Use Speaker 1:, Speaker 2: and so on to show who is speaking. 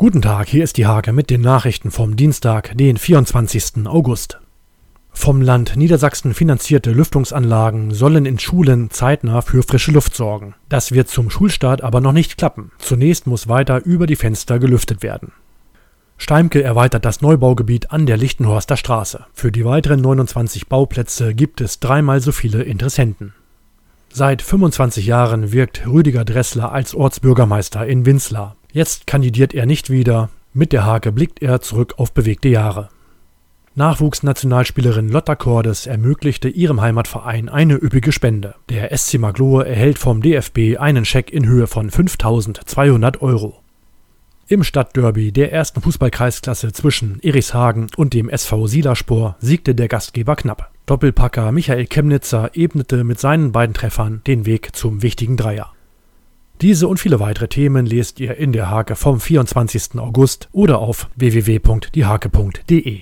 Speaker 1: Guten Tag, hier ist die Hake mit den Nachrichten vom Dienstag, den 24. August. Vom Land Niedersachsen finanzierte Lüftungsanlagen sollen in Schulen zeitnah für frische Luft sorgen. Das wird zum Schulstart aber noch nicht klappen. Zunächst muss weiter über die Fenster gelüftet werden. Steimke erweitert das Neubaugebiet an der Lichtenhorster Straße. Für die weiteren 29 Bauplätze gibt es dreimal so viele Interessenten. Seit 25 Jahren wirkt Rüdiger Dressler als Ortsbürgermeister in Winzlar. Jetzt kandidiert er nicht wieder. Mit der Hake blickt er zurück auf bewegte Jahre. Nachwuchsnationalspielerin Lotta Cordes ermöglichte ihrem Heimatverein eine üppige Spende. Der SC Maglohe erhält vom DFB einen Scheck in Höhe von 5200 Euro. Im Stadtderby der ersten Fußballkreisklasse zwischen Erichshagen und dem SV Silaspor siegte der Gastgeber knapp. Doppelpacker Michael Chemnitzer ebnete mit seinen beiden Treffern den Weg zum wichtigen Dreier. Diese und viele weitere Themen lest ihr in der Hake vom 24. August oder auf www.diehake.de.